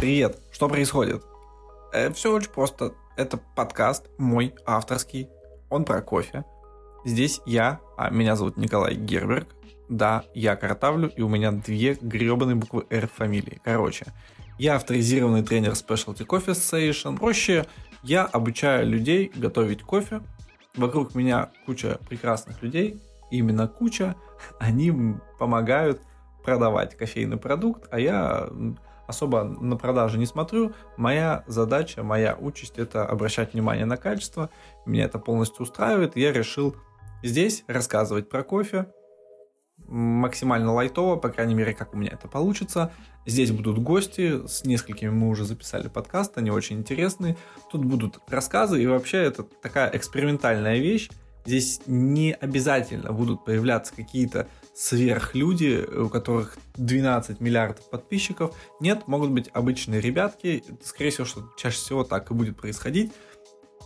Привет, что происходит? Э, все очень просто. Это подкаст мой, авторский. Он про кофе. Здесь я, а меня зовут Николай Герберг. Да, я картавлю, и у меня две гребаные буквы R в фамилии. Короче, я авторизированный тренер Specialty Coffee Station. Проще, я обучаю людей готовить кофе. Вокруг меня куча прекрасных людей, именно куча. Они помогают продавать кофейный продукт, а я особо на продажи не смотрю. Моя задача, моя участь это обращать внимание на качество. Меня это полностью устраивает. Я решил здесь рассказывать про кофе максимально лайтово, по крайней мере, как у меня это получится. Здесь будут гости, с несколькими мы уже записали подкаст, они очень интересные. Тут будут рассказы, и вообще это такая экспериментальная вещь. Здесь не обязательно будут появляться какие-то сверхлюди, у которых 12 миллиардов подписчиков. Нет, могут быть обычные ребятки. Скорее всего, что чаще всего так и будет происходить.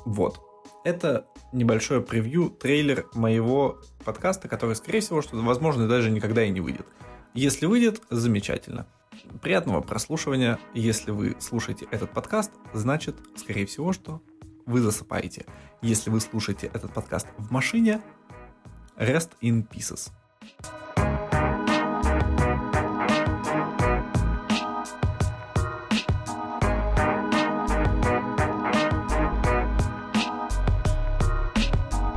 Вот. Это небольшое превью, трейлер моего подкаста, который, скорее всего, что, возможно, даже никогда и не выйдет. Если выйдет, замечательно. Приятного прослушивания. Если вы слушаете этот подкаст, значит, скорее всего, что вы засыпаете. Если вы слушаете этот подкаст в машине, rest in pieces.